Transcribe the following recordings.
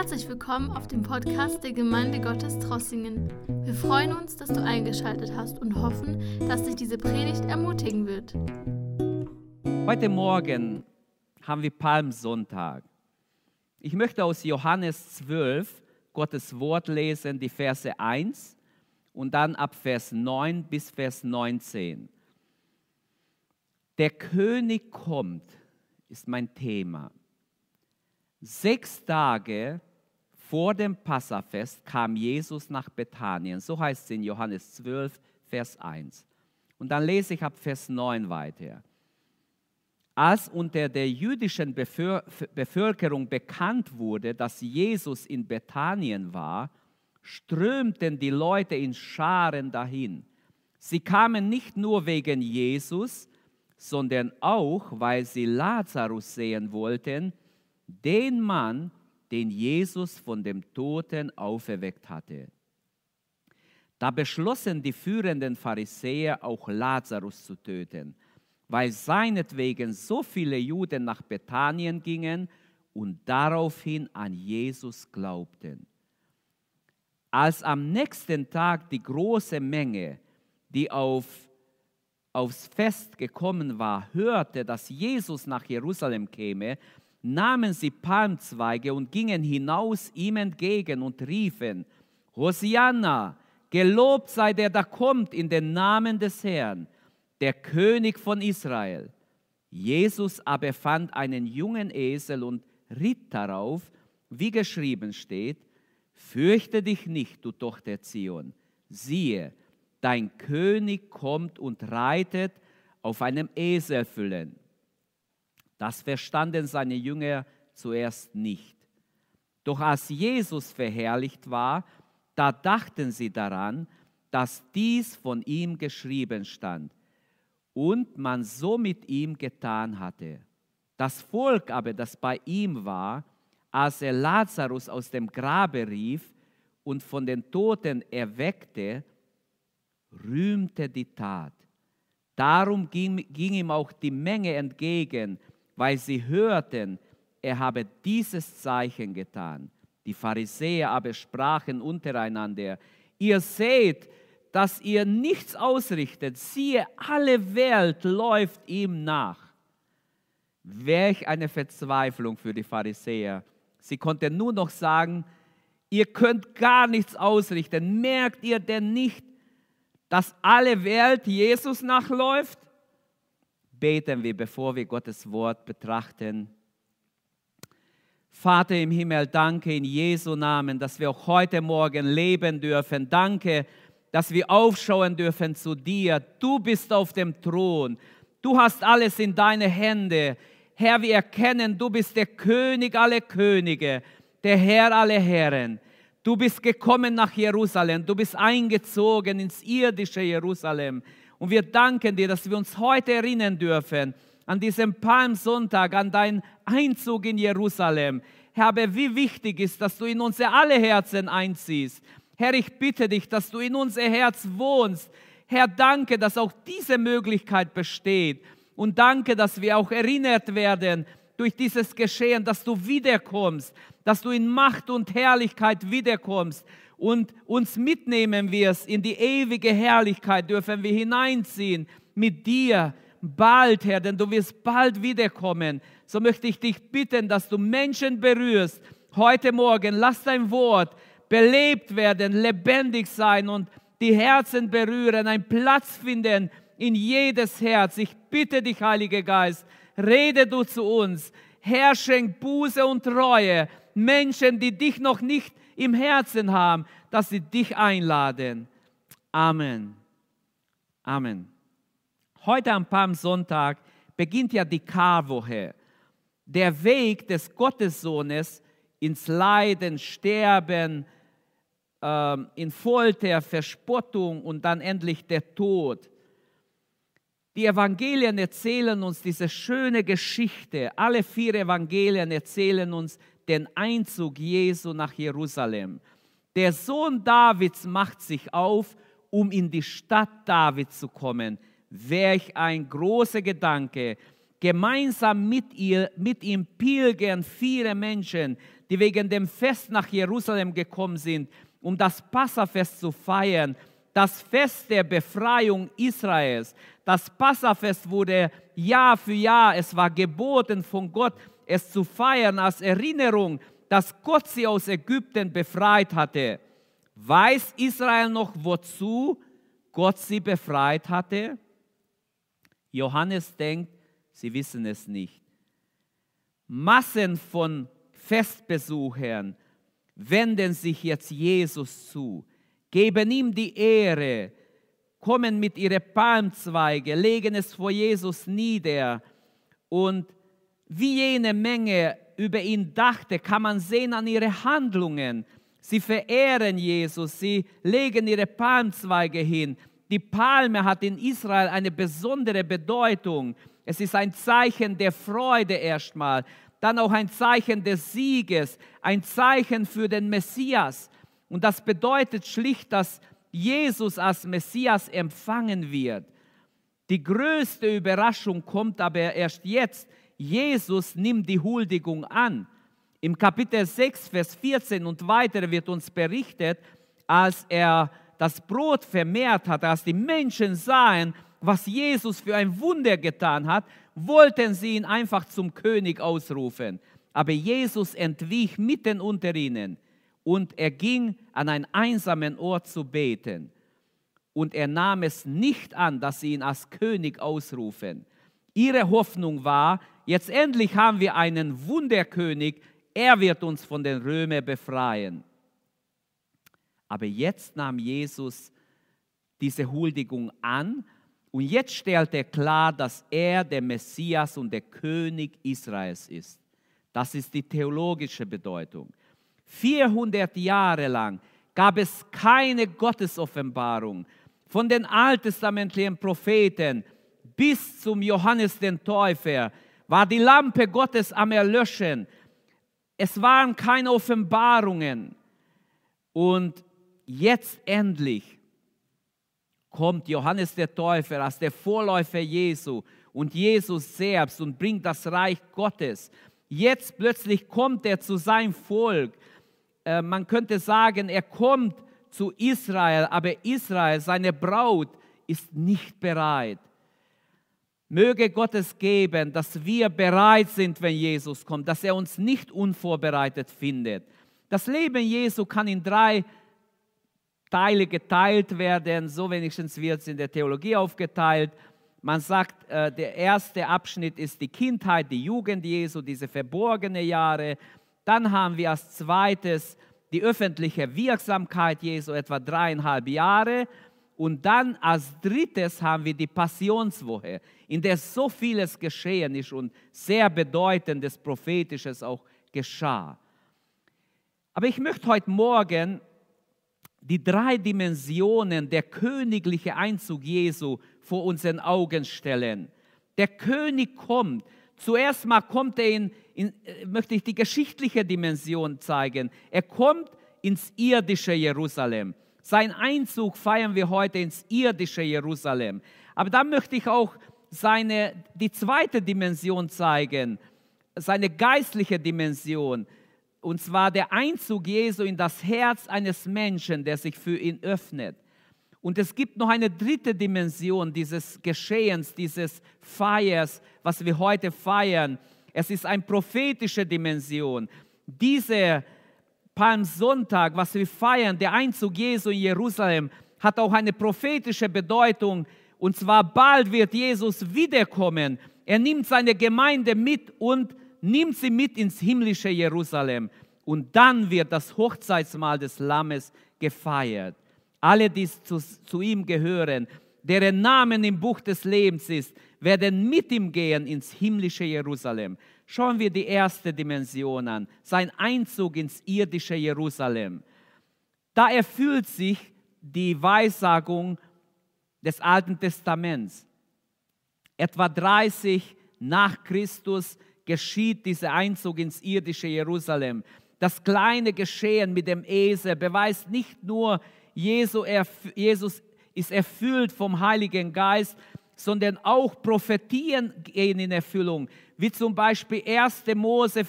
Herzlich willkommen auf dem Podcast der Gemeinde Gottes Trossingen. Wir freuen uns, dass du eingeschaltet hast und hoffen, dass dich diese Predigt ermutigen wird. Heute Morgen haben wir Palmsonntag. Ich möchte aus Johannes 12 Gottes Wort lesen, die Verse 1 und dann ab Vers 9 bis Vers 19. Der König kommt, ist mein Thema. Sechs Tage vor dem Passafest kam Jesus nach Bethanien. So heißt es in Johannes 12, Vers 1. Und dann lese ich ab Vers 9 weiter. Als unter der jüdischen Bevölkerung bekannt wurde, dass Jesus in Bethanien war, strömten die Leute in Scharen dahin. Sie kamen nicht nur wegen Jesus, sondern auch, weil sie Lazarus sehen wollten, den Mann, den Jesus von dem Toten auferweckt hatte. Da beschlossen die führenden Pharisäer auch Lazarus zu töten, weil seinetwegen so viele Juden nach Bethanien gingen und daraufhin an Jesus glaubten. Als am nächsten Tag die große Menge, die auf, aufs Fest gekommen war, hörte, dass Jesus nach Jerusalem käme, nahmen sie Palmzweige und gingen hinaus ihm entgegen und riefen, Hosianna, gelobt sei der da kommt in den Namen des Herrn, der König von Israel. Jesus aber fand einen jungen Esel und ritt darauf, wie geschrieben steht, Fürchte dich nicht, du Tochter Zion, siehe, dein König kommt und reitet auf einem Eselfüllen das verstanden seine Jünger zuerst nicht. Doch als Jesus verherrlicht war, da dachten sie daran, dass dies von ihm geschrieben stand und man so mit ihm getan hatte. Das Volk aber, das bei ihm war, als er Lazarus aus dem Grabe rief und von den Toten erweckte, rühmte die Tat. Darum ging, ging ihm auch die Menge entgegen weil sie hörten, er habe dieses Zeichen getan. Die Pharisäer aber sprachen untereinander, ihr seht, dass ihr nichts ausrichtet, siehe, alle Welt läuft ihm nach. Welch eine Verzweiflung für die Pharisäer. Sie konnten nur noch sagen, ihr könnt gar nichts ausrichten. Merkt ihr denn nicht, dass alle Welt Jesus nachläuft? Beten wir, bevor wir Gottes Wort betrachten. Vater im Himmel, danke in Jesu Namen, dass wir auch heute Morgen leben dürfen. Danke, dass wir aufschauen dürfen zu dir. Du bist auf dem Thron. Du hast alles in deine Hände. Herr, wir erkennen, du bist der König aller Könige, der Herr aller Herren. Du bist gekommen nach Jerusalem. Du bist eingezogen ins irdische Jerusalem. Und wir danken dir, dass wir uns heute erinnern dürfen an diesem Palmsonntag, an deinen Einzug in Jerusalem. Herr, aber wie wichtig ist, dass du in unsere alle Herzen einziehst. Herr, ich bitte dich, dass du in unser Herz wohnst. Herr, danke, dass auch diese Möglichkeit besteht. Und danke, dass wir auch erinnert werden durch dieses Geschehen, dass du wiederkommst, dass du in Macht und Herrlichkeit wiederkommst und uns mitnehmen wirst in die ewige Herrlichkeit, dürfen wir hineinziehen mit dir bald, Herr, denn du wirst bald wiederkommen. So möchte ich dich bitten, dass du Menschen berührst heute Morgen. Lass dein Wort belebt werden, lebendig sein und die Herzen berühren, einen Platz finden in jedes Herz. Ich bitte dich, Heiliger Geist, rede du zu uns. Herr, schenk Buße und Reue. Menschen, die dich noch nicht im Herzen haben, dass sie dich einladen. Amen. Amen. Heute am Palmsonntag beginnt ja die Karwoche, der Weg des Gottessohnes ins Leiden, Sterben, ähm, in Folter, Verspottung und dann endlich der Tod. Die Evangelien erzählen uns diese schöne Geschichte. Alle vier Evangelien erzählen uns den Einzug Jesu nach Jerusalem. Der Sohn Davids macht sich auf, um in die Stadt David zu kommen. Welch ein großer Gedanke. Gemeinsam mit, ihr, mit ihm pilgern viele Menschen, die wegen dem Fest nach Jerusalem gekommen sind, um das Passafest zu feiern, das Fest der Befreiung Israels. Das Passafest wurde Jahr für Jahr, es war geboten von Gott, es zu feiern als Erinnerung, dass Gott sie aus Ägypten befreit hatte. Weiß Israel noch, wozu Gott sie befreit hatte? Johannes denkt, sie wissen es nicht. Massen von Festbesuchern wenden sich jetzt Jesus zu, geben ihm die Ehre, kommen mit ihren Palmzweige, legen es vor Jesus nieder und wie jene Menge über ihn dachte, kann man sehen an ihren Handlungen. Sie verehren Jesus, sie legen ihre Palmzweige hin. Die Palme hat in Israel eine besondere Bedeutung. Es ist ein Zeichen der Freude erstmal, dann auch ein Zeichen des Sieges, ein Zeichen für den Messias. Und das bedeutet schlicht, dass Jesus als Messias empfangen wird. Die größte Überraschung kommt aber erst jetzt. Jesus nimmt die Huldigung an. Im Kapitel 6, Vers 14 und weiter wird uns berichtet, als er das Brot vermehrt hat, als die Menschen sahen, was Jesus für ein Wunder getan hat, wollten sie ihn einfach zum König ausrufen. Aber Jesus entwich mitten unter ihnen und er ging an einen einsamen Ort zu beten. Und er nahm es nicht an, dass sie ihn als König ausrufen. Ihre Hoffnung war, jetzt endlich haben wir einen Wunderkönig, er wird uns von den Römern befreien. Aber jetzt nahm Jesus diese Huldigung an und jetzt stellt er klar, dass er der Messias und der König Israels ist. Das ist die theologische Bedeutung. 400 Jahre lang gab es keine Gottesoffenbarung von den alttestamentlichen Propheten bis zum Johannes den Täufer war die Lampe Gottes am Erlöschen. Es waren keine Offenbarungen. Und jetzt endlich kommt Johannes der Täufer als der Vorläufer Jesu und Jesus selbst und bringt das Reich Gottes. Jetzt plötzlich kommt er zu seinem Volk. Äh, man könnte sagen, er kommt zu Israel, aber Israel, seine Braut, ist nicht bereit. Möge Gott es geben, dass wir bereit sind, wenn Jesus kommt, dass er uns nicht unvorbereitet findet. Das Leben Jesu kann in drei Teile geteilt werden. So wenigstens wird es in der Theologie aufgeteilt. Man sagt, äh, der erste Abschnitt ist die Kindheit, die Jugend Jesu, diese verborgene Jahre. Dann haben wir als zweites die öffentliche Wirksamkeit Jesu, etwa dreieinhalb Jahre. Und dann als drittes haben wir die Passionswoche, in der so vieles geschehen ist und sehr bedeutendes Prophetisches auch geschah. Aber ich möchte heute Morgen die drei Dimensionen der königliche Einzug Jesu vor unseren Augen stellen. Der König kommt. Zuerst mal kommt er in, in, äh, möchte ich die geschichtliche Dimension zeigen. Er kommt ins irdische Jerusalem. Sein Einzug feiern wir heute ins irdische Jerusalem. Aber dann möchte ich auch seine, die zweite Dimension zeigen, seine geistliche Dimension und zwar der Einzug Jesu in das Herz eines Menschen, der sich für ihn öffnet. Und es gibt noch eine dritte Dimension dieses Geschehens, dieses Feiers, was wir heute feiern. Es ist eine prophetische Dimension. Dieser Palmsonntag, was wir feiern, der Einzug Jesu in Jerusalem, hat auch eine prophetische Bedeutung. Und zwar bald wird Jesus wiederkommen. Er nimmt seine Gemeinde mit und nimmt sie mit ins himmlische Jerusalem und dann wird das Hochzeitsmahl des Lammes gefeiert. Alle, die zu, zu ihm gehören, deren Namen im Buch des Lebens ist, werden mit ihm gehen ins himmlische Jerusalem. Schauen wir die erste Dimension an, sein Einzug ins irdische Jerusalem. Da erfüllt sich die Weissagung des Alten Testaments. Etwa 30 nach Christus geschieht dieser Einzug ins irdische Jerusalem. Das kleine Geschehen mit dem Esel beweist nicht nur, Jesus ist erfüllt vom Heiligen Geist, sondern auch Prophetien gehen in Erfüllung, wie zum Beispiel 1. Mose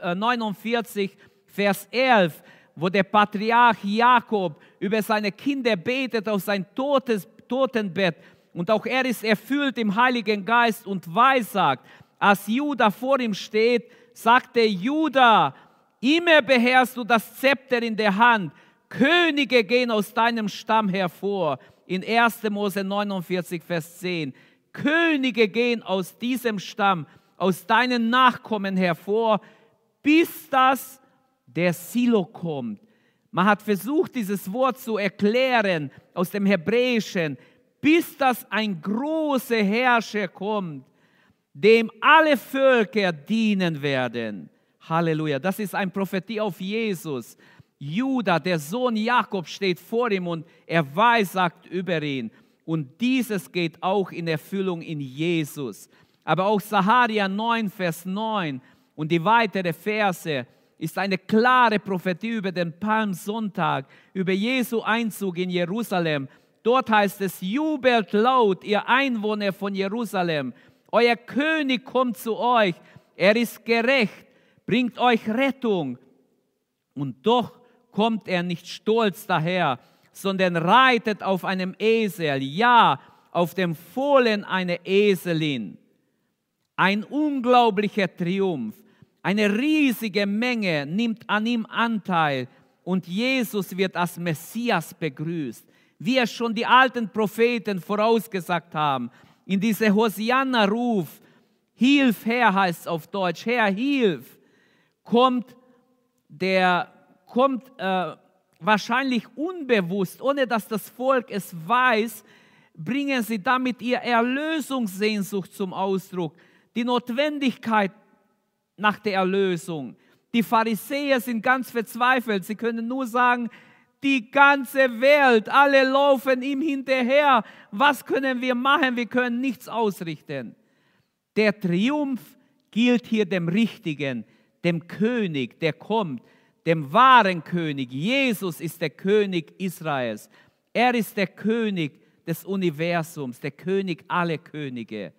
49, Vers 11, wo der Patriarch Jakob über seine Kinder betet auf sein totes, Totenbett. Und auch er ist erfüllt im Heiligen Geist und weissagt. Als Judah vor ihm steht, sagt der Judah, immer beherrst du das Zepter in der Hand. Könige gehen aus deinem Stamm hervor. In 1. Mose 49, Vers 10. Könige gehen aus diesem Stamm, aus deinen Nachkommen hervor, bis das der Silo kommt. Man hat versucht, dieses Wort zu erklären aus dem Hebräischen, bis das ein großer Herrscher kommt, dem alle Völker dienen werden. Halleluja. Das ist eine Prophetie auf Jesus. Judah, der Sohn Jakob, steht vor ihm und er weissagt über ihn. Und dieses geht auch in Erfüllung in Jesus. Aber auch Saharia 9, Vers 9 und die weiteren Verse ist eine klare Prophetie über den Palmsonntag, über Jesu Einzug in Jerusalem. Dort heißt es, jubelt laut, ihr Einwohner von Jerusalem. Euer König kommt zu euch. Er ist gerecht, bringt euch Rettung. Und doch kommt er nicht stolz daher, sondern reitet auf einem Esel, ja, auf dem Fohlen einer Eselin. Ein unglaublicher Triumph. Eine riesige Menge nimmt an ihm Anteil und Jesus wird als Messias begrüßt, wie es schon die alten Propheten vorausgesagt haben. In diese Hosianna-Ruf, Hilf her heißt es auf Deutsch, Herr, hilf, kommt der kommt äh, wahrscheinlich unbewusst, ohne dass das Volk es weiß, bringen sie damit ihr Erlösungssehnsucht zum Ausdruck, die Notwendigkeit nach der Erlösung. Die Pharisäer sind ganz verzweifelt. Sie können nur sagen, die ganze Welt, alle laufen ihm hinterher. Was können wir machen? Wir können nichts ausrichten. Der Triumph gilt hier dem Richtigen, dem König, der kommt, dem wahren König. Jesus ist der König Israels. Er ist der König des Universums, der König aller Könige.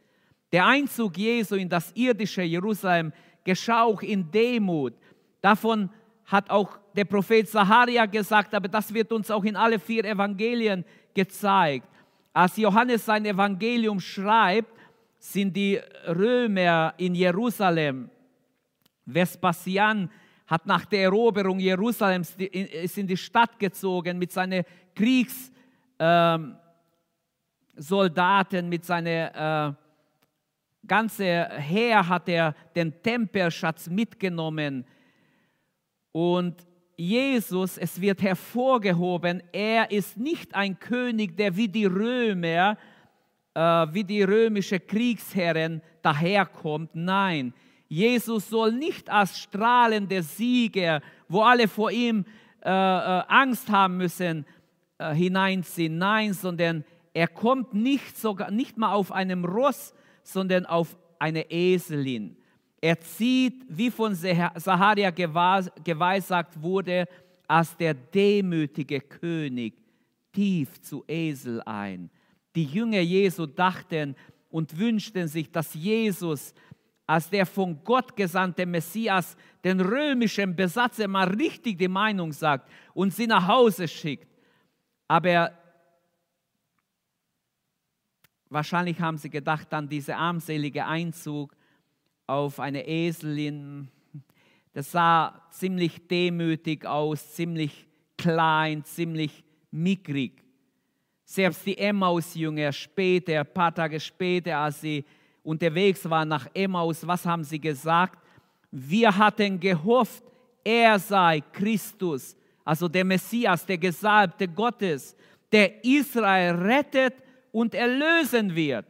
Der Einzug Jesu in das irdische Jerusalem geschah auch in Demut. Davon hat auch der Prophet Zacharia gesagt, aber das wird uns auch in alle vier Evangelien gezeigt. Als Johannes sein Evangelium schreibt, sind die Römer in Jerusalem. Vespasian hat nach der Eroberung Jerusalems ist in die Stadt gezogen mit seinen Kriegssoldaten, ähm, mit seiner äh, ganze Heer hat er den Tempelschatz mitgenommen. Und Jesus, es wird hervorgehoben, er ist nicht ein König, der wie die Römer, äh, wie die römische Kriegsherren daherkommt. Nein, Jesus soll nicht als strahlender Sieger, wo alle vor ihm äh, äh, Angst haben müssen, äh, hineinziehen. Nein, sondern er kommt nicht, sogar, nicht mal auf einem Ross, sondern auf eine Eselin. Er zieht, wie von Saharia geweissagt wurde, als der demütige König tief zu Esel ein. Die Jünger Jesu dachten und wünschten sich, dass Jesus als der von Gott gesandte Messias den römischen Besatzer mal richtig die Meinung sagt und sie nach Hause schickt. Aber Wahrscheinlich haben sie gedacht an diese armselige Einzug auf eine Eselin. Das sah ziemlich demütig aus, ziemlich klein, ziemlich mickrig. Selbst die Emmaus-Jünger später, ein paar Tage später, als sie unterwegs waren nach Emmaus, was haben sie gesagt? Wir hatten gehofft, er sei Christus, also der Messias, der Gesalbte Gottes, der Israel rettet und erlösen wird.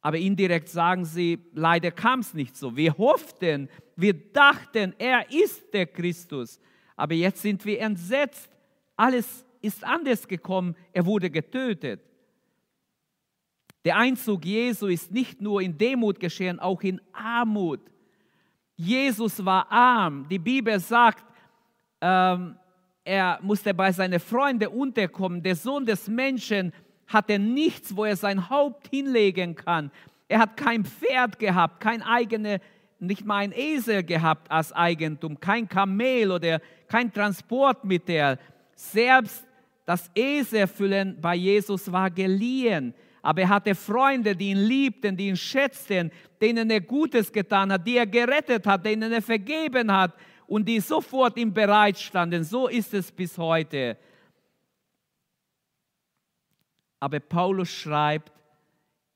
Aber indirekt sagen sie, leider kam es nicht so. Wir hofften, wir dachten, er ist der Christus. Aber jetzt sind wir entsetzt. Alles ist anders gekommen. Er wurde getötet. Der Einzug Jesu ist nicht nur in Demut geschehen, auch in Armut. Jesus war arm. Die Bibel sagt, ähm, er musste bei seinen Freunden unterkommen. Der Sohn des Menschen hatte nichts, wo er sein Haupt hinlegen kann. Er hat kein Pferd gehabt, kein eigenes nicht mal ein Esel gehabt als Eigentum, kein Kamel oder kein Transportmittel. Selbst das Eselfüllen bei Jesus war geliehen. Aber er hatte Freunde, die ihn liebten, die ihn schätzten, denen er Gutes getan hat, die er gerettet hat, denen er vergeben hat und die sofort ihm bereitstanden. So ist es bis heute. Aber Paulus schreibt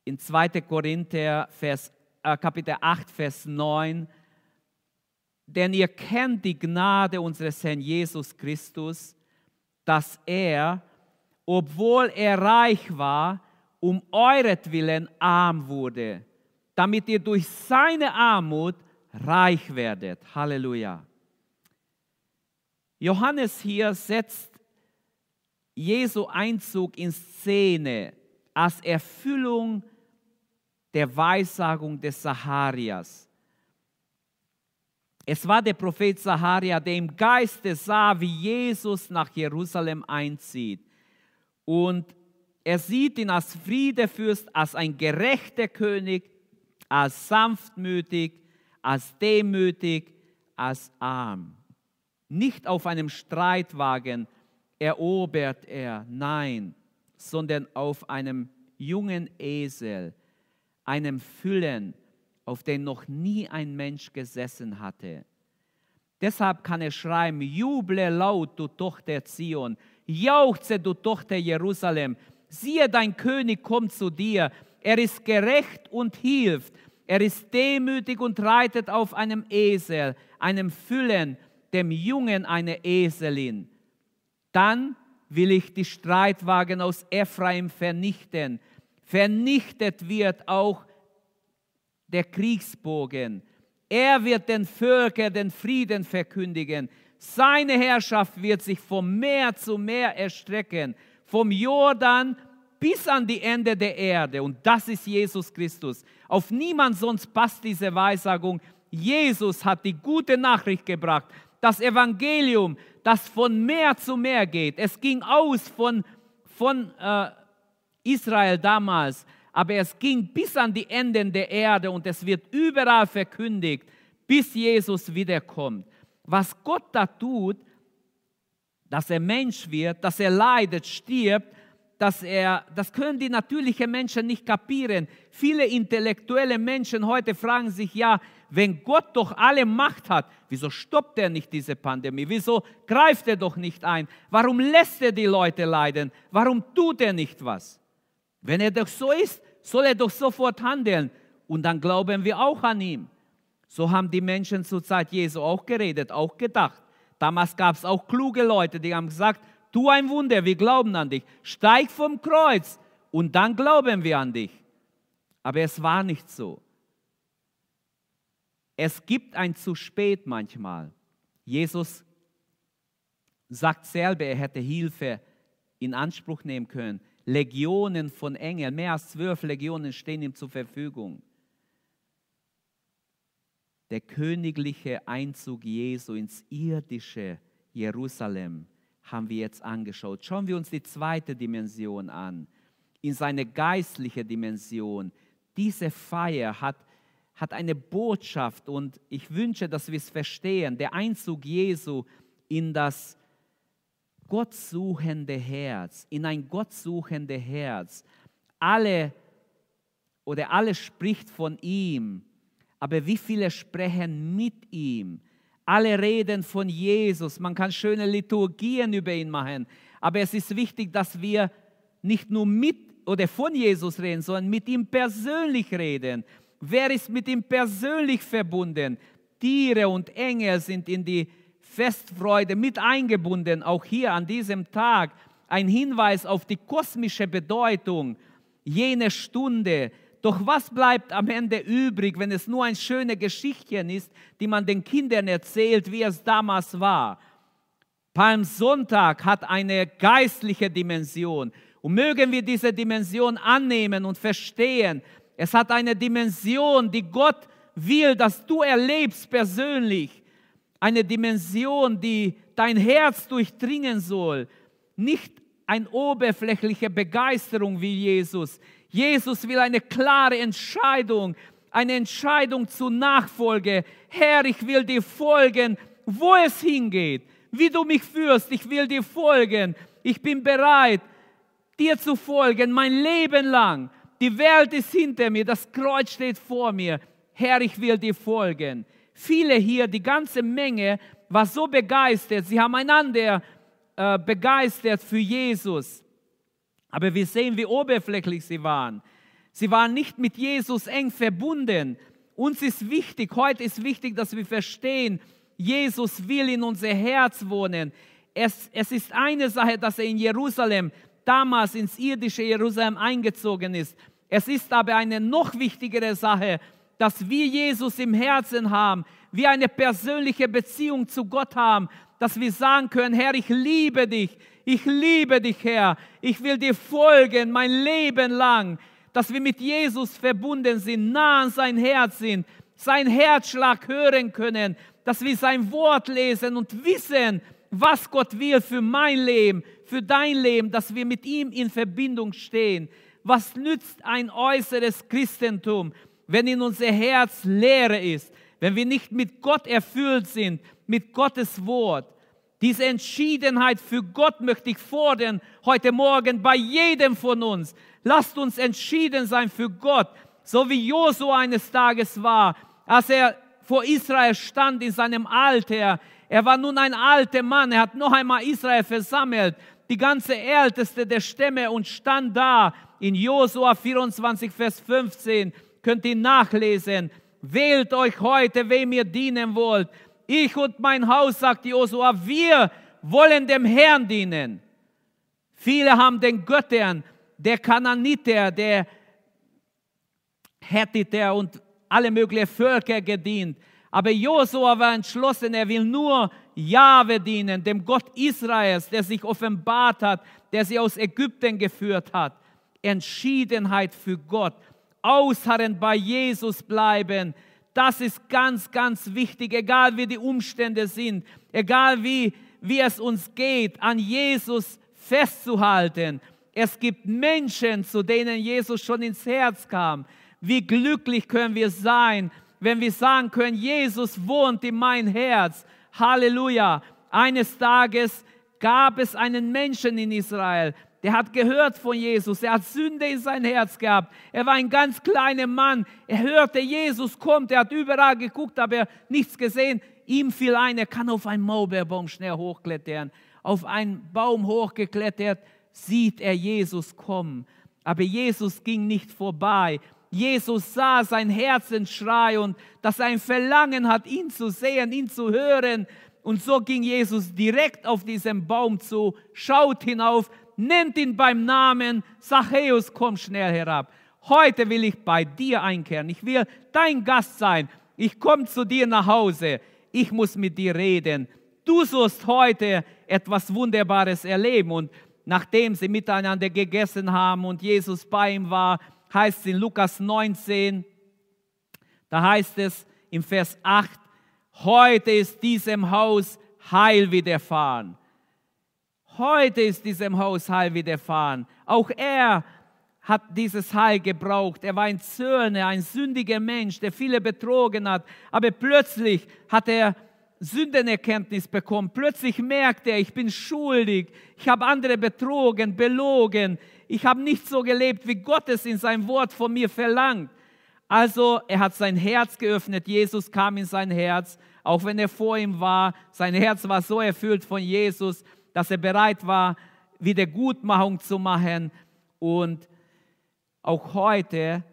in 2. Korinther Vers, äh, Kapitel 8, Vers 9, denn ihr kennt die Gnade unseres Herrn Jesus Christus, dass er, obwohl er reich war, um euretwillen arm wurde, damit ihr durch seine Armut reich werdet. Halleluja. Johannes hier setzt Jesu Einzug in Szene als Erfüllung der Weissagung des Zacharias. Es war der Prophet Zacharia, der im Geiste sah, wie Jesus nach Jerusalem einzieht. Und er sieht ihn als Friedefürst, als ein gerechter König, als sanftmütig, als demütig, als arm. Nicht auf einem Streitwagen erobert er, nein, sondern auf einem jungen Esel, einem Füllen, auf den noch nie ein Mensch gesessen hatte. Deshalb kann er schreiben, juble laut, du Tochter Zion, jauchze, du Tochter Jerusalem, siehe, dein König kommt zu dir, er ist gerecht und hilft, er ist demütig und reitet auf einem Esel, einem Füllen, dem Jungen eine Eselin. Dann will ich die Streitwagen aus Ephraim vernichten. Vernichtet wird auch der Kriegsbogen. Er wird den Völkern den Frieden verkündigen. Seine Herrschaft wird sich vom Meer zu Meer erstrecken, vom Jordan bis an die Ende der Erde. Und das ist Jesus Christus. Auf niemand sonst passt diese Weissagung. Jesus hat die gute Nachricht gebracht, das Evangelium, das von Meer zu Meer geht. Es ging aus von, von äh, Israel damals, aber es ging bis an die Enden der Erde und es wird überall verkündigt, bis Jesus wiederkommt. Was Gott da tut, dass er Mensch wird, dass er leidet, stirbt, dass er, das können die natürlichen Menschen nicht kapieren. Viele intellektuelle Menschen heute fragen sich, ja, wenn Gott doch alle Macht hat, wieso stoppt er nicht diese Pandemie? Wieso greift er doch nicht ein? Warum lässt er die Leute leiden? Warum tut er nicht was? Wenn er doch so ist, soll er doch sofort handeln. Und dann glauben wir auch an ihn. So haben die Menschen zur Zeit Jesu auch geredet, auch gedacht. Damals gab es auch kluge Leute, die haben gesagt, tu ein Wunder, wir glauben an dich. Steig vom Kreuz und dann glauben wir an dich. Aber es war nicht so. Es gibt ein zu spät manchmal. Jesus sagt selber, er hätte Hilfe in Anspruch nehmen können. Legionen von Engeln, mehr als zwölf Legionen stehen ihm zur Verfügung. Der königliche Einzug Jesu ins irdische Jerusalem haben wir jetzt angeschaut. Schauen wir uns die zweite Dimension an, in seine geistliche Dimension. Diese Feier hat, hat eine Botschaft und ich wünsche, dass wir es verstehen. Der Einzug Jesu in das gottsuchende Herz, in ein gottsuchende Herz. Alle oder alles spricht von ihm, aber wie viele sprechen mit ihm? Alle reden von Jesus. Man kann schöne Liturgien über ihn machen. Aber es ist wichtig, dass wir nicht nur mit oder von Jesus reden, sondern mit ihm persönlich reden. Wer ist mit ihm persönlich verbunden? Tiere und Engel sind in die Festfreude mit eingebunden, auch hier an diesem Tag. Ein Hinweis auf die kosmische Bedeutung jener Stunde, doch was bleibt am Ende übrig, wenn es nur ein schönes Geschichtchen ist, die man den Kindern erzählt, wie es damals war? Palmsonntag hat eine geistliche Dimension. Und mögen wir diese Dimension annehmen und verstehen. Es hat eine Dimension, die Gott will, dass du erlebst persönlich. Eine Dimension, die dein Herz durchdringen soll. Nicht eine oberflächliche Begeisterung wie Jesus. Jesus will eine klare Entscheidung, eine Entscheidung zur Nachfolge. Herr, ich will dir folgen, wo es hingeht, wie du mich führst. Ich will dir folgen. Ich bin bereit, dir zu folgen, mein Leben lang. Die Welt ist hinter mir, das Kreuz steht vor mir. Herr, ich will dir folgen. Viele hier, die ganze Menge, war so begeistert. Sie haben einander äh, begeistert für Jesus. Aber wir sehen, wie oberflächlich sie waren. Sie waren nicht mit Jesus eng verbunden. Uns ist wichtig, heute ist wichtig, dass wir verstehen, Jesus will in unser Herz wohnen. Es, es ist eine Sache, dass er in Jerusalem, damals ins irdische Jerusalem eingezogen ist. Es ist aber eine noch wichtigere Sache, dass wir Jesus im Herzen haben, wir eine persönliche Beziehung zu Gott haben, dass wir sagen können, Herr, ich liebe dich, ich liebe dich, Herr, ich will dir folgen mein Leben lang, dass wir mit Jesus verbunden sind, nah an sein Herz sind, sein Herzschlag hören können, dass wir sein Wort lesen und wissen, was Gott will für mein Leben, für dein Leben, dass wir mit ihm in Verbindung stehen. Was nützt ein äußeres Christentum, wenn in unser Herz Leere ist, wenn wir nicht mit Gott erfüllt sind, mit Gottes Wort. Diese Entschiedenheit für Gott möchte ich fordern heute Morgen bei jedem von uns. Lasst uns entschieden sein für Gott, so wie Josua eines Tages war, als er vor Israel stand in seinem Alter. Er war nun ein alter Mann, er hat noch einmal Israel versammelt, die ganze Älteste der Stämme und stand da in Josua 24, Vers 15 könnt ihr nachlesen. Wählt euch heute, wem ihr dienen wollt. Ich und mein Haus, sagt Josua, wir wollen dem Herrn dienen. Viele haben den Göttern, der Kananiter, der Hethiter und alle möglichen Völker gedient. Aber Josua war entschlossen, er will nur Jahwe dienen, dem Gott Israels, der sich offenbart hat, der sie aus Ägypten geführt hat. Entschiedenheit für Gott ausharren, bei Jesus bleiben. Das ist ganz, ganz wichtig, egal wie die Umstände sind, egal wie, wie es uns geht, an Jesus festzuhalten. Es gibt Menschen, zu denen Jesus schon ins Herz kam. Wie glücklich können wir sein, wenn wir sagen können, Jesus wohnt in mein Herz. Halleluja. Eines Tages gab es einen Menschen in Israel, der hat gehört von Jesus. Er hat Sünde in sein Herz gehabt. Er war ein ganz kleiner Mann. Er hörte, Jesus kommt. Er hat überall geguckt, aber nichts gesehen. Ihm fiel ein, er kann auf einen Maulbeerbaum schnell hochklettern. Auf einen Baum hochgeklettert, sieht er Jesus kommen. Aber Jesus ging nicht vorbei. Jesus sah sein Herzensschrei und dass er ein Verlangen hat, ihn zu sehen, ihn zu hören. Und so ging Jesus direkt auf diesen Baum zu, schaut hinauf, nennt ihn beim Namen, Zachäus, komm schnell herab. Heute will ich bei dir einkehren. Ich will dein Gast sein. Ich komme zu dir nach Hause. Ich muss mit dir reden. Du sollst heute etwas Wunderbares erleben. Und nachdem sie miteinander gegessen haben und Jesus bei ihm war, heißt es in Lukas 19, da heißt es im Vers 8, heute ist diesem Haus Heil widerfahren. Heute ist diesem Haus Heil widerfahren. Auch er hat dieses Heil gebraucht. Er war ein Zöllner, ein sündiger Mensch, der viele betrogen hat. Aber plötzlich hat er Sündenerkenntnis bekommen. Plötzlich merkte er, ich bin schuldig. Ich habe andere betrogen, belogen. Ich habe nicht so gelebt, wie Gott es in seinem Wort von mir verlangt. Also er hat sein Herz geöffnet. Jesus kam in sein Herz, auch wenn er vor ihm war. Sein Herz war so erfüllt von Jesus dass er bereit war, Wiedergutmachung zu machen. Und auch heute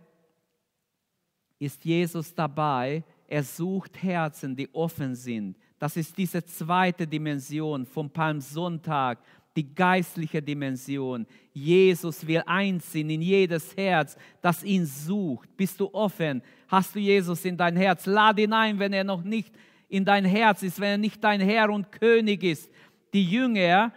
ist Jesus dabei. Er sucht Herzen, die offen sind. Das ist diese zweite Dimension vom Palmsonntag, die geistliche Dimension. Jesus will einziehen in jedes Herz, das ihn sucht. Bist du offen? Hast du Jesus in dein Herz? Lade ihn ein, wenn er noch nicht in dein Herz ist, wenn er nicht dein Herr und König ist die Jünger,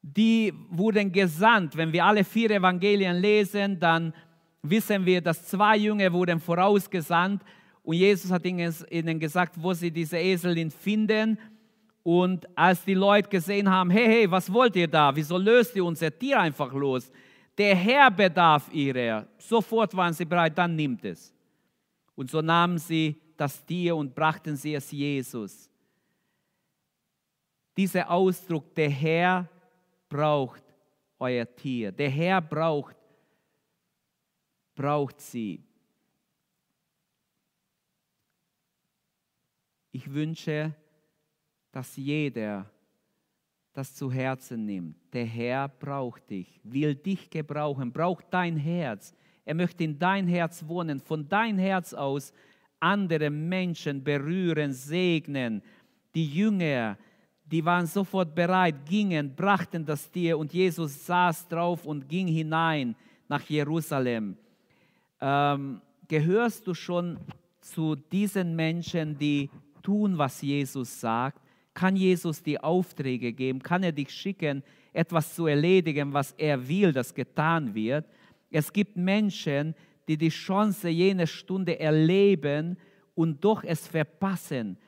die wurden gesandt. Wenn wir alle vier Evangelien lesen, dann wissen wir, dass zwei Jünger wurden vorausgesandt und Jesus hat ihnen gesagt, wo sie diese Eselin finden. Und als die Leute gesehen haben, hey, hey, was wollt ihr da? Wieso löst ihr unser Tier einfach los? Der Herr bedarf ihrer. Sofort waren sie bereit, dann nimmt es. Und so nahmen sie das Tier und brachten sie es Jesus. Dieser Ausdruck, der Herr braucht euer Tier. Der Herr braucht, braucht sie. Ich wünsche, dass jeder das zu Herzen nimmt. Der Herr braucht dich, will dich gebrauchen, braucht dein Herz. Er möchte in dein Herz wohnen, von dein Herz aus andere Menschen berühren, segnen. Die Jünger, die waren sofort bereit, gingen, brachten das Tier und Jesus saß drauf und ging hinein nach Jerusalem. Ähm, gehörst du schon zu diesen Menschen, die tun, was Jesus sagt? Kann Jesus die Aufträge geben? Kann er dich schicken, etwas zu erledigen, was er will, das getan wird? Es gibt Menschen, die die Chance jene Stunde erleben und doch es verpassen,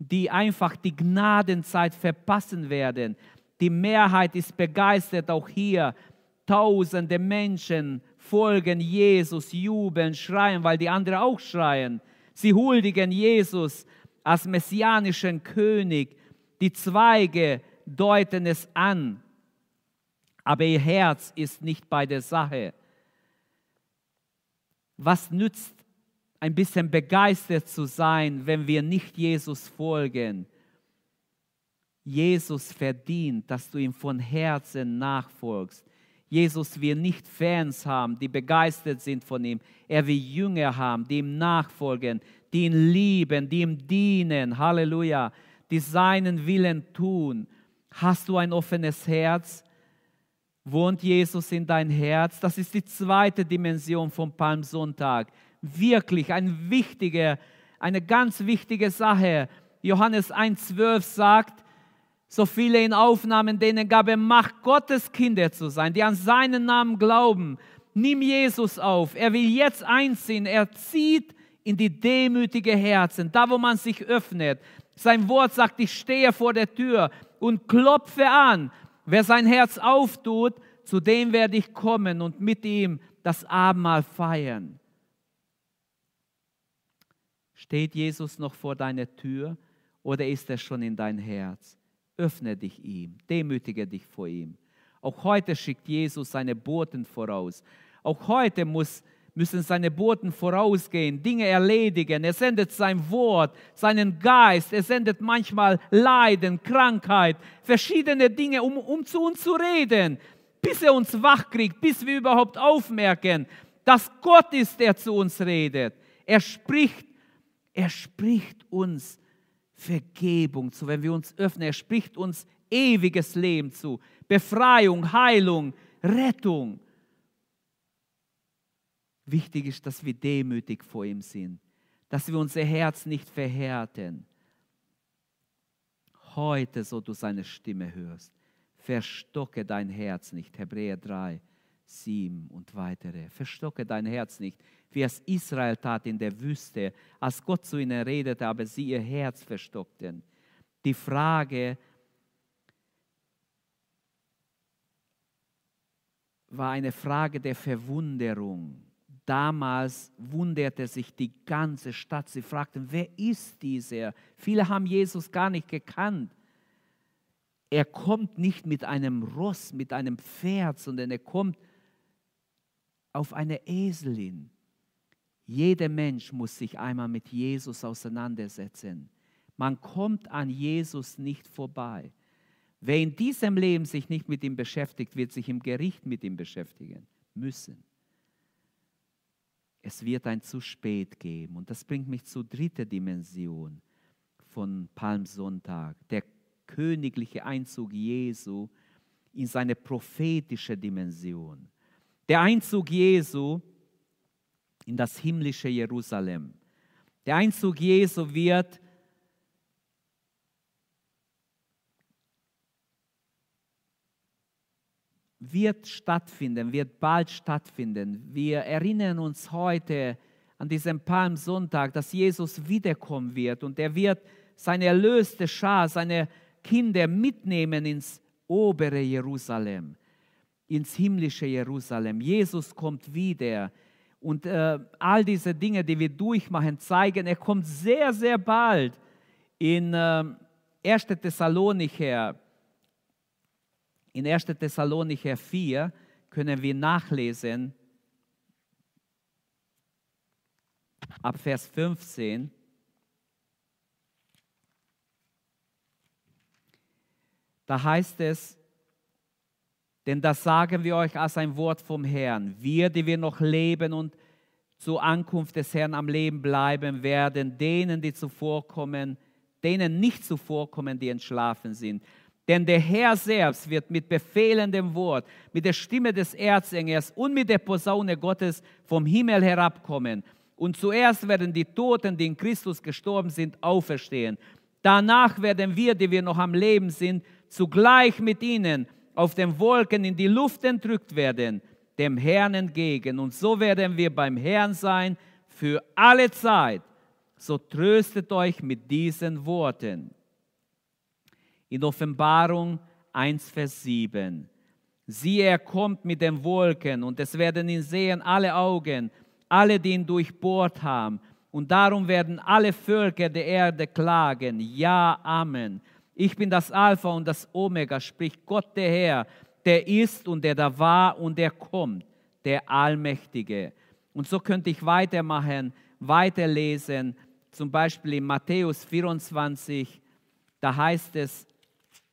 die einfach die Gnadenzeit verpassen werden. Die Mehrheit ist begeistert, auch hier. Tausende Menschen folgen Jesus, jubeln, schreien, weil die anderen auch schreien. Sie huldigen Jesus als messianischen König. Die Zweige deuten es an, aber ihr Herz ist nicht bei der Sache. Was nützt ein bisschen begeistert zu sein, wenn wir nicht Jesus folgen? Jesus verdient, dass du ihm von Herzen nachfolgst. Jesus will nicht Fans haben, die begeistert sind von ihm. Er will Jünger haben, die ihm nachfolgen, die ihn lieben, die ihm dienen. Halleluja. Die seinen Willen tun. Hast du ein offenes Herz? wohnt Jesus in dein Herz. Das ist die zweite Dimension vom Palmsonntag. Wirklich ein wichtige, eine ganz wichtige Sache. Johannes 1,12 sagt, so viele ihn aufnahmen, denen gab er Macht, Gottes Kinder zu sein, die an seinen Namen glauben. Nimm Jesus auf. Er will jetzt einziehen. Er zieht in die demütige Herzen, da wo man sich öffnet. Sein Wort sagt, ich stehe vor der Tür und klopfe an. Wer sein Herz auftut, zu dem werde ich kommen und mit ihm das Abendmahl feiern. Steht Jesus noch vor deiner Tür oder ist er schon in dein Herz? Öffne dich ihm, demütige dich vor ihm. Auch heute schickt Jesus seine Boten voraus. Auch heute muss müssen seine Boten vorausgehen, Dinge erledigen. Er sendet sein Wort, seinen Geist. Er sendet manchmal Leiden, Krankheit, verschiedene Dinge, um, um zu uns zu reden, bis er uns wach kriegt, bis wir überhaupt aufmerken, dass Gott ist, der zu uns redet. Er spricht, er spricht uns Vergebung zu, wenn wir uns öffnen. Er spricht uns ewiges Leben zu, Befreiung, Heilung, Rettung. Wichtig ist, dass wir demütig vor ihm sind, dass wir unser Herz nicht verhärten. Heute, so du seine Stimme hörst, verstocke dein Herz nicht. Hebräer 3, 7 und weitere. Verstocke dein Herz nicht, wie es Israel tat in der Wüste, als Gott zu ihnen redete, aber sie ihr Herz verstockten. Die Frage war eine Frage der Verwunderung. Damals wunderte sich die ganze Stadt. Sie fragten, wer ist dieser? Viele haben Jesus gar nicht gekannt. Er kommt nicht mit einem Ross, mit einem Pferd, sondern er kommt auf eine Eselin. Jeder Mensch muss sich einmal mit Jesus auseinandersetzen. Man kommt an Jesus nicht vorbei. Wer in diesem Leben sich nicht mit ihm beschäftigt, wird sich im Gericht mit ihm beschäftigen müssen es wird ein zu spät geben. Und das bringt mich zur dritten Dimension von Palmsonntag, der königliche Einzug Jesu in seine prophetische Dimension. Der Einzug Jesu in das himmlische Jerusalem. Der Einzug Jesu wird wird stattfinden, wird bald stattfinden. Wir erinnern uns heute an diesem Palmsonntag, dass Jesus wiederkommen wird und er wird seine erlöste Schar, seine Kinder mitnehmen ins obere Jerusalem, ins himmlische Jerusalem. Jesus kommt wieder Und äh, all diese Dinge, die wir durchmachen, zeigen, er kommt sehr, sehr bald. In äh, 1. Thessalonicher, in 1. Thessalonicher 4 können wir nachlesen, ab Vers 15. Da heißt es, denn das sagen wir euch als ein Wort vom Herrn. Wir, die wir noch leben und zur Ankunft des Herrn am Leben bleiben werden, denen, die zuvorkommen, denen nicht zuvorkommen, die entschlafen sind. Denn der Herr selbst wird mit befehlendem Wort, mit der Stimme des Erzengels und mit der Posaune Gottes vom Himmel herabkommen. Und zuerst werden die Toten, die in Christus gestorben sind, auferstehen. Danach werden wir, die wir noch am Leben sind, zugleich mit ihnen auf den Wolken in die Luft entrückt werden, dem Herrn entgegen. Und so werden wir beim Herrn sein für alle Zeit. So tröstet euch mit diesen Worten. In Offenbarung 1, Vers 7. Siehe, er kommt mit den Wolken und es werden ihn sehen alle Augen, alle, die ihn durchbohrt haben. Und darum werden alle Völker der Erde klagen. Ja, Amen. Ich bin das Alpha und das Omega, spricht Gott der Herr, der ist und der da war und der kommt, der Allmächtige. Und so könnte ich weitermachen, weiterlesen, zum Beispiel in Matthäus 24, da heißt es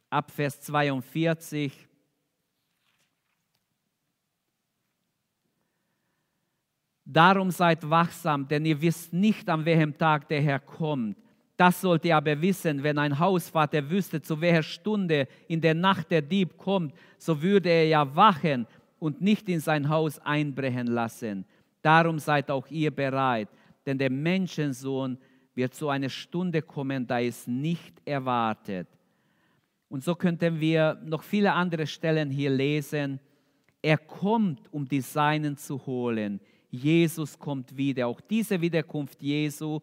ab Vers 42, Darum seid wachsam, denn ihr wisst nicht, an welchem Tag der Herr kommt. Das sollt ihr aber wissen, wenn ein Hausvater wüsste, zu welcher Stunde in der Nacht der Dieb kommt, so würde er ja wachen und nicht in sein Haus einbrechen lassen. Darum seid auch ihr bereit, denn der Menschensohn wird zu einer Stunde kommen, da es nicht erwartet. Und so könnten wir noch viele andere Stellen hier lesen. Er kommt, um die Seinen zu holen. Jesus kommt wieder. Auch diese Wiederkunft Jesu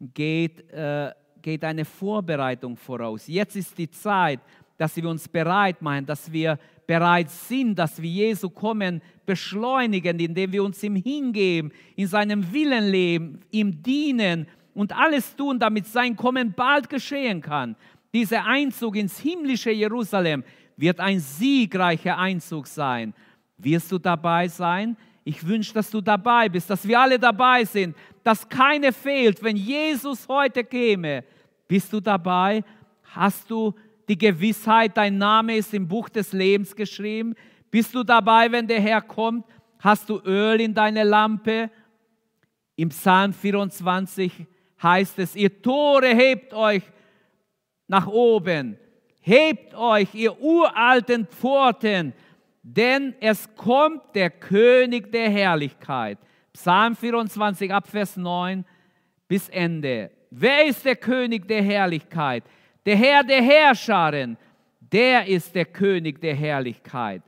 geht, äh, geht eine Vorbereitung voraus. Jetzt ist die Zeit, dass wir uns bereit machen, dass wir bereit sind, dass wir Jesu kommen beschleunigen, indem wir uns ihm hingeben, in seinem Willen leben, ihm dienen und alles tun, damit sein Kommen bald geschehen kann. Dieser Einzug ins himmlische Jerusalem wird ein siegreicher Einzug sein. Wirst du dabei sein? Ich wünsche, dass du dabei bist, dass wir alle dabei sind, dass keine fehlt. Wenn Jesus heute käme, bist du dabei? Hast du die Gewissheit, dein Name ist im Buch des Lebens geschrieben? Bist du dabei, wenn der Herr kommt? Hast du Öl in deine Lampe? Im Psalm 24 heißt es, ihr Tore hebt euch nach oben, hebt euch, ihr uralten Pforten, denn es kommt der König der Herrlichkeit. Psalm 24 ab Vers 9 bis Ende. Wer ist der König der Herrlichkeit? Der Herr der Herrscharen, der ist der König der Herrlichkeit.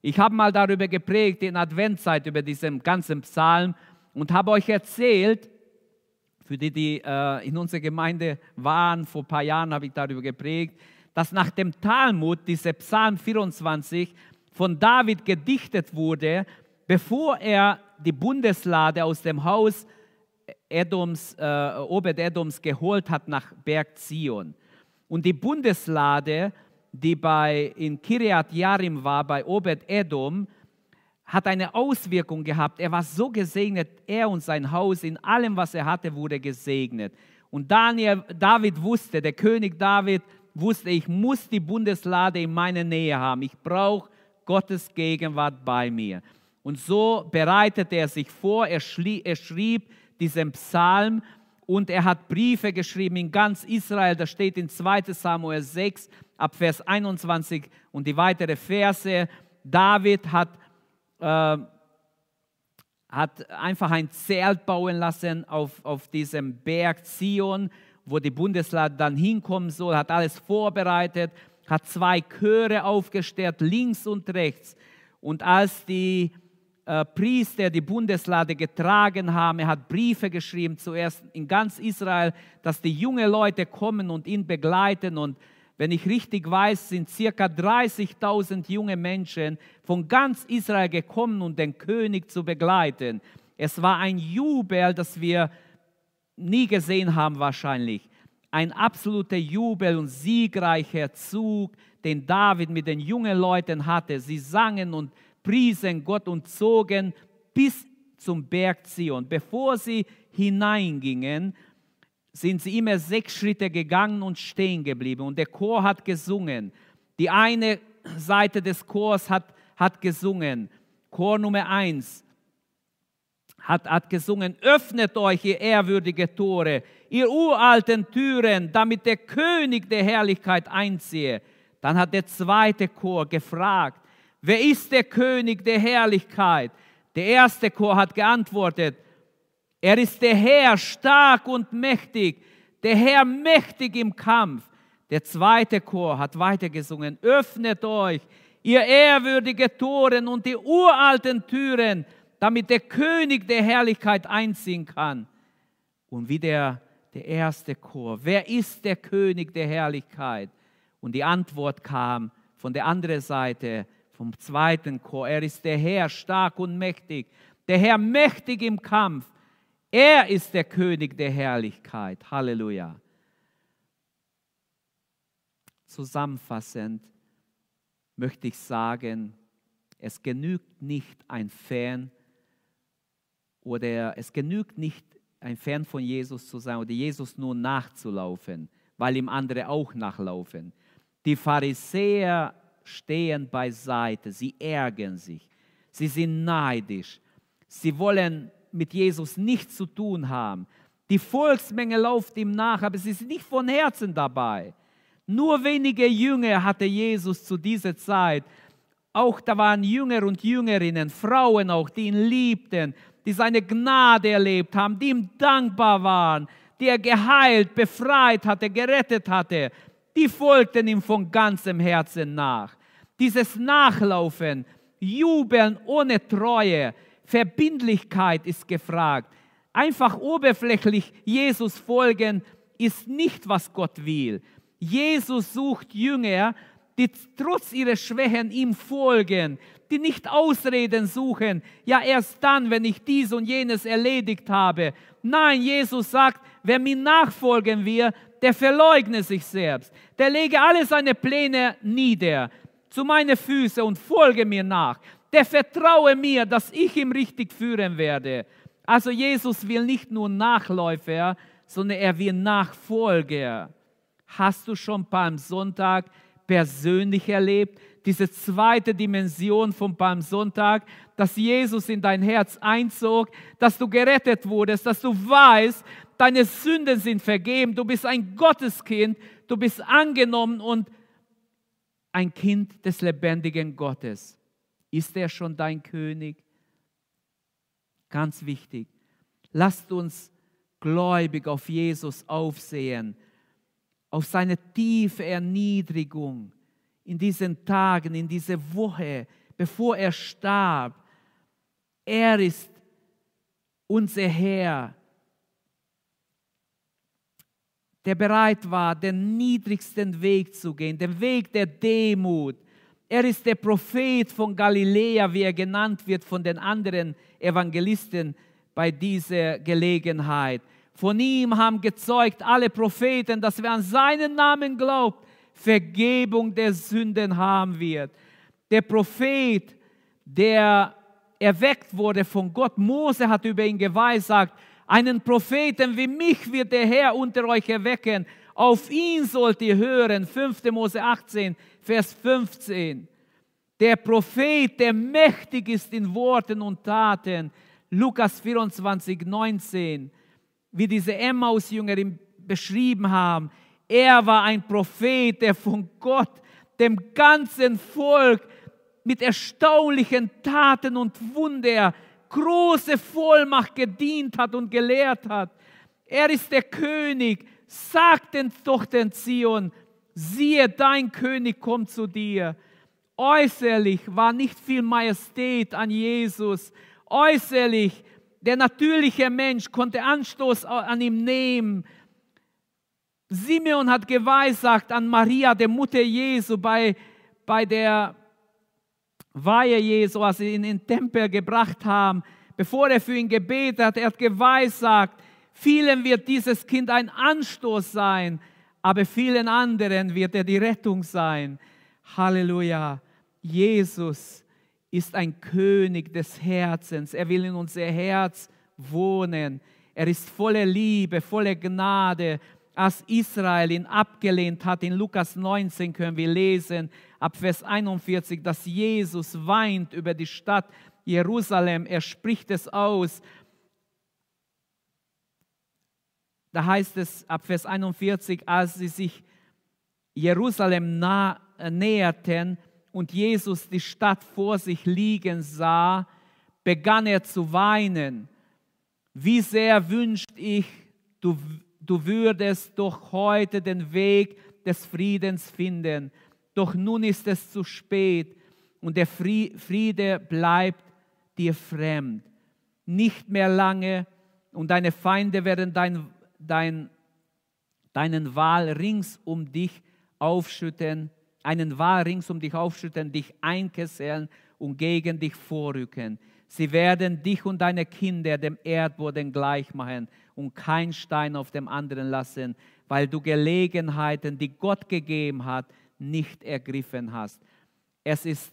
Ich habe mal darüber geprägt in Adventzeit über diesen ganzen Psalm und habe euch erzählt, für die, die äh, in unserer Gemeinde waren, vor ein paar Jahren habe ich darüber geprägt, dass nach dem Talmud dieser Psalm 24 von David gedichtet wurde, bevor er die Bundeslade aus dem Haus Edoms, äh, Obed-Edoms geholt hat nach Berg Zion. Und die Bundeslade, die bei, in Kiriat Yarim war, bei Obed-Edom, hat eine Auswirkung gehabt. Er war so gesegnet, er und sein Haus, in allem, was er hatte, wurde gesegnet. Und Daniel, David wusste, der König David wusste, ich muss die Bundeslade in meiner Nähe haben. Ich brauche Gottes Gegenwart bei mir. Und so bereitete er sich vor, er, er schrieb diesen Psalm und er hat Briefe geschrieben in ganz Israel. Das steht in 2 Samuel 6 ab Vers 21 und die weiteren Verse. David hat, äh, hat einfach ein Zelt bauen lassen auf, auf diesem Berg Zion, wo die Bundeslade dann hinkommen soll, hat alles vorbereitet hat zwei Chöre aufgestellt, links und rechts. Und als die äh, Priester die Bundeslade getragen haben, er hat Briefe geschrieben, zuerst in ganz Israel, dass die jungen Leute kommen und ihn begleiten. Und wenn ich richtig weiß, sind circa 30.000 junge Menschen von ganz Israel gekommen, um den König zu begleiten. Es war ein Jubel, das wir nie gesehen haben wahrscheinlich. Ein absoluter Jubel und siegreicher Zug, den David mit den jungen Leuten hatte. Sie sangen und priesen Gott und zogen bis zum Berg Zion. Bevor sie hineingingen, sind sie immer sechs Schritte gegangen und stehen geblieben. Und der Chor hat gesungen. Die eine Seite des Chors hat, hat gesungen. Chor Nummer eins hat, hat gesungen, öffnet euch, ihr ehrwürdige Tore, ihr uralten Türen, damit der König der Herrlichkeit einziehe. Dann hat der zweite Chor gefragt, wer ist der König der Herrlichkeit? Der erste Chor hat geantwortet, er ist der Herr stark und mächtig, der Herr mächtig im Kampf. Der zweite Chor hat weitergesungen, öffnet euch, ihr ehrwürdige Toren und die uralten Türen, damit der König der Herrlichkeit einziehen kann. Und wie der, der erste Chor, wer ist der König der Herrlichkeit? Und die Antwort kam von der anderen Seite, vom zweiten Chor, er ist der Herr stark und mächtig, der Herr mächtig im Kampf. Er ist der König der Herrlichkeit. Halleluja. Zusammenfassend möchte ich sagen, es genügt nicht ein Fan oder es genügt nicht ein Fan von Jesus zu sein oder Jesus nur nachzulaufen, weil ihm andere auch nachlaufen. Die Pharisäer stehen beiseite, sie ärgern sich, sie sind neidisch, sie wollen mit Jesus nichts zu tun haben. Die Volksmenge läuft ihm nach, aber sie sind nicht von Herzen dabei. Nur wenige Jünger hatte Jesus zu dieser Zeit. Auch da waren Jünger und Jüngerinnen, Frauen auch, die ihn liebten, die seine Gnade erlebt haben, die ihm dankbar waren, die er geheilt, befreit hatte, gerettet hatte. Die folgten ihm von ganzem Herzen nach. Dieses Nachlaufen, Jubeln ohne Treue, Verbindlichkeit ist gefragt. Einfach oberflächlich Jesus folgen ist nicht, was Gott will. Jesus sucht Jünger, die trotz ihrer Schwächen ihm folgen, die nicht Ausreden suchen, ja erst dann, wenn ich dies und jenes erledigt habe. Nein, Jesus sagt, wer mir nachfolgen will, der verleugne sich selbst. Der lege alle seine Pläne nieder zu meinen Füßen und folge mir nach der vertraue mir, dass ich ihn richtig führen werde. Also Jesus will nicht nur Nachläufer, sondern er will Nachfolger. Hast du schon Palmsonntag persönlich erlebt? Diese zweite Dimension vom Palmsonntag, dass Jesus in dein Herz einzog, dass du gerettet wurdest, dass du weißt, deine Sünden sind vergeben, du bist ein Gotteskind, du bist angenommen und ein Kind des lebendigen Gottes. Ist er schon dein König? Ganz wichtig. Lasst uns gläubig auf Jesus aufsehen, auf seine tiefe Erniedrigung in diesen Tagen, in dieser Woche, bevor er starb. Er ist unser Herr, der bereit war, den niedrigsten Weg zu gehen, den Weg der Demut, er ist der Prophet von Galiläa, wie er genannt wird von den anderen Evangelisten bei dieser Gelegenheit. Von ihm haben gezeugt alle Propheten, dass wer an seinen Namen glaubt, Vergebung der Sünden haben wird. Der Prophet, der erweckt wurde von Gott, Mose hat über ihn geweissagt, einen Propheten wie mich wird der Herr unter euch erwecken. Auf ihn sollt ihr hören. 5. Mose 18, Vers 15. Der Prophet, der mächtig ist in Worten und Taten. Lukas 24, 19. Wie diese Emmaus-Jünger ihn beschrieben haben. Er war ein Prophet, der von Gott dem ganzen Volk mit erstaunlichen Taten und Wunder große Vollmacht gedient hat und gelehrt hat. Er ist der König. Sagt den Tochtern Zion, siehe, dein König kommt zu dir. Äußerlich war nicht viel Majestät an Jesus. Äußerlich, der natürliche Mensch konnte Anstoß an ihm nehmen. Simeon hat geweissagt an Maria, der Mutter Jesu, bei, bei der Weihe Jesu, als sie ihn in den Tempel gebracht haben, bevor er für ihn gebetet hat, er hat geweissagt, vielen wird dieses Kind ein Anstoß sein, aber vielen anderen wird er die Rettung sein. Halleluja. Jesus ist ein König des Herzens. Er will in unser Herz wohnen. Er ist voller Liebe, voller Gnade. Als Israel ihn abgelehnt hat, in Lukas 19 können wir lesen, ab Vers 41, dass Jesus weint über die Stadt Jerusalem. Er spricht es aus. Da heißt es ab Vers 41, als sie sich Jerusalem nah, äh, näherten und Jesus die Stadt vor sich liegen sah, begann er zu weinen. Wie sehr wünscht ich, du, du würdest doch heute den Weg des Friedens finden. Doch nun ist es zu spät und der Friede bleibt dir fremd. Nicht mehr lange und deine Feinde werden dein, dein, deinen Wahl rings um dich aufschütten, einen Wahl rings um dich aufschütten, dich einkesseln und gegen dich vorrücken. Sie werden dich und deine Kinder dem Erdboden gleich machen und kein Stein auf dem anderen lassen, weil du Gelegenheiten, die Gott gegeben hat, nicht ergriffen hast. Es ist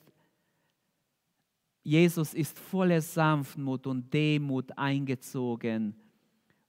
Jesus ist voller Sanftmut und Demut eingezogen.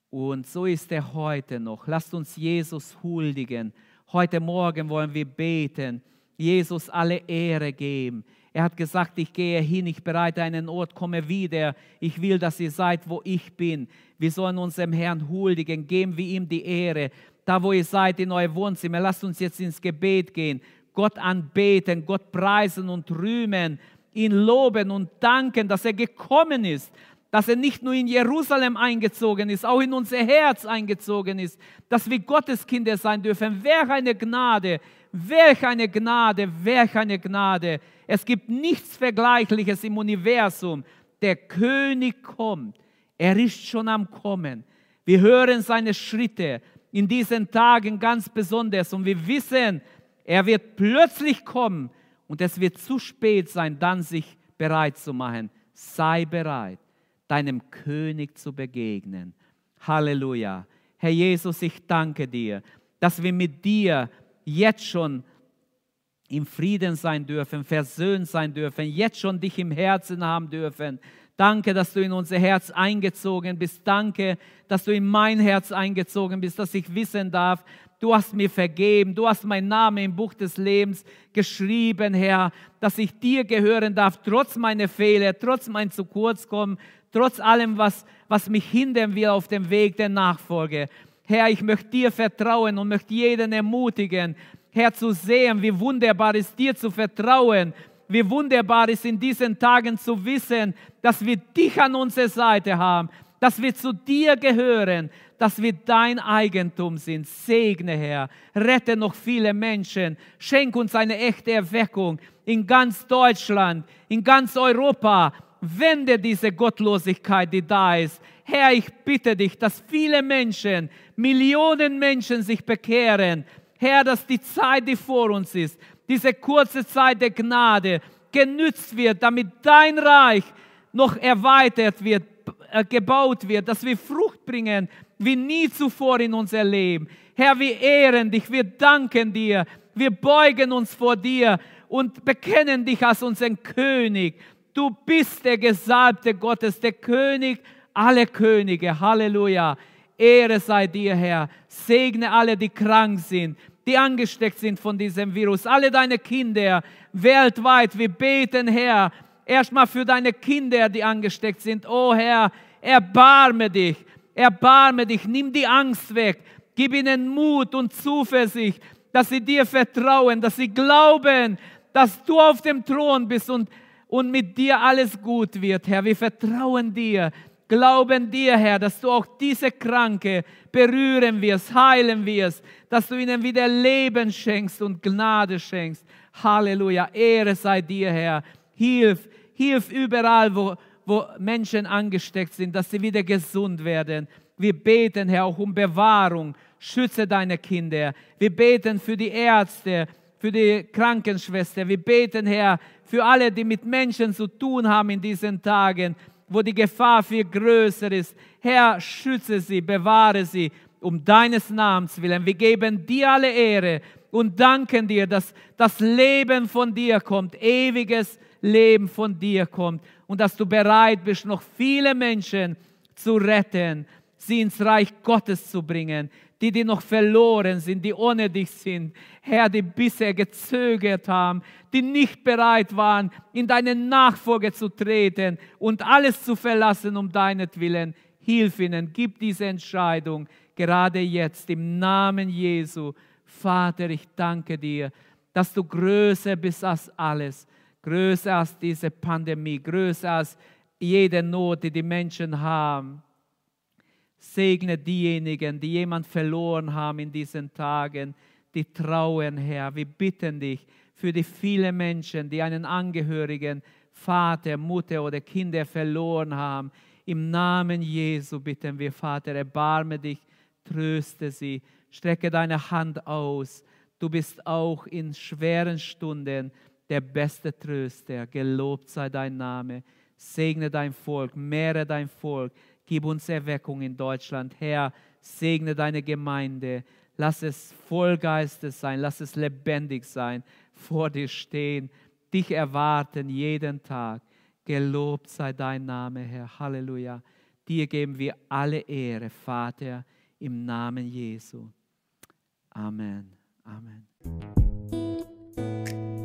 Und so ist er heute noch. Lasst uns Jesus huldigen. Heute Morgen wollen wir beten, Jesus alle Ehre geben. Er hat gesagt, ich gehe hin, ich bereite einen Ort, komme wieder. Ich will, dass ihr seid, wo ich bin. Wir sollen unserem Herrn huldigen, geben wir ihm die Ehre. Da, wo ihr seid, in euer Wohnzimmer, lasst uns jetzt ins Gebet gehen. Gott anbeten, Gott preisen und rühmen, ihn loben und danken, dass er gekommen ist, dass er nicht nur in Jerusalem eingezogen ist, auch in unser Herz eingezogen ist, dass wir Gottes Kinder sein dürfen. Welch eine Gnade, welch eine Gnade, welch eine Gnade. Es gibt nichts Vergleichliches im Universum. Der König kommt. Er ist schon am Kommen. Wir hören seine Schritte in diesen Tagen ganz besonders und wir wissen, er wird plötzlich kommen und es wird zu spät sein, dann sich bereit zu machen. Sei bereit, deinem König zu begegnen. Halleluja. Herr Jesus, ich danke dir, dass wir mit dir jetzt schon im Frieden sein dürfen, versöhnt sein dürfen, jetzt schon dich im Herzen haben dürfen. Danke, dass du in unser Herz eingezogen bist. Danke, dass du in mein Herz eingezogen bist, dass ich wissen darf, du hast mir vergeben, du hast meinen Namen im Buch des Lebens geschrieben, Herr, dass ich dir gehören darf, trotz meiner Fehler, trotz mein zu kurz kommen, trotz allem, was, was mich hindern will auf dem Weg der Nachfolge. Herr, ich möchte dir vertrauen und möchte jeden ermutigen, Herr, zu sehen, wie wunderbar ist dir zu vertrauen, wie wunderbar ist in diesen Tagen zu wissen, dass wir dich an unserer Seite haben, dass wir zu dir gehören, dass wir dein Eigentum sind. Segne, Herr, rette noch viele Menschen, schenk uns eine echte Erweckung in ganz Deutschland, in ganz Europa. Wende diese Gottlosigkeit, die da ist. Herr, ich bitte dich, dass viele Menschen, Millionen Menschen sich bekehren, Herr, dass die Zeit, die vor uns ist, diese kurze Zeit der Gnade genützt wird, damit dein Reich noch erweitert wird, äh, gebaut wird, dass wir Frucht bringen wie nie zuvor in unser Leben. Herr, wir ehren dich, wir danken dir, wir beugen uns vor dir und bekennen dich als unseren König. Du bist der Gesalbte Gottes, der König aller Könige. Halleluja. Ehre sei dir, Herr. Segne alle, die krank sind die angesteckt sind von diesem Virus. Alle deine Kinder weltweit, wir beten, Herr, erstmal für deine Kinder, die angesteckt sind. Oh Herr, erbarme dich, erbarme dich, nimm die Angst weg, gib ihnen Mut und Zuversicht, dass sie dir vertrauen, dass sie glauben, dass du auf dem Thron bist und, und mit dir alles gut wird, Herr. Wir vertrauen dir, glauben dir, Herr, dass du auch diese Kranke berühren wirst, heilen wirst, dass du ihnen wieder Leben schenkst und Gnade schenkst. Halleluja, Ehre sei dir, Herr. Hilf, hilf überall, wo, wo Menschen angesteckt sind, dass sie wieder gesund werden. Wir beten, Herr, auch um Bewahrung. Schütze deine Kinder. Wir beten für die Ärzte, für die Krankenschwester. Wir beten, Herr, für alle, die mit Menschen zu tun haben in diesen Tagen. wo die Gefahr viel größer ist. Herr, schütze sie, bewahre sie um deines Namens willen. Wir geben dir alle Ehre und danken dir, dass das Leben von dir kommt, ewiges Leben von dir kommt und dass du bereit bist, noch viele Menschen zu retten, sie ins Reich Gottes zu bringen, die, die noch verloren sind, die ohne dich sind. Herr, die bisher gezögert haben, die nicht bereit waren, in deine Nachfolge zu treten und alles zu verlassen um deinetwillen. Hilf ihnen, gib diese Entscheidung gerade jetzt im Namen Jesu. Vater, ich danke dir, dass du größer bist als alles, größer als diese Pandemie, größer als jede Not, die die Menschen haben. Segne diejenigen, die jemand verloren haben in diesen Tagen, die trauen, Herr. Wir bitten dich für die vielen Menschen, die einen Angehörigen, Vater, Mutter oder Kinder verloren haben. Im Namen Jesu bitten wir, Vater, erbarme dich, tröste sie, strecke deine Hand aus. Du bist auch in schweren Stunden der beste Tröster. Gelobt sei dein Name. Segne dein Volk, mehre dein Volk Gib uns Erweckung in Deutschland. Herr, segne deine Gemeinde. Lass es voll Geistes sein. Lass es lebendig sein. Vor dir stehen. Dich erwarten jeden Tag. Gelobt sei dein Name, Herr. Halleluja. Dir geben wir alle Ehre, Vater, im Namen Jesu. Amen. Amen.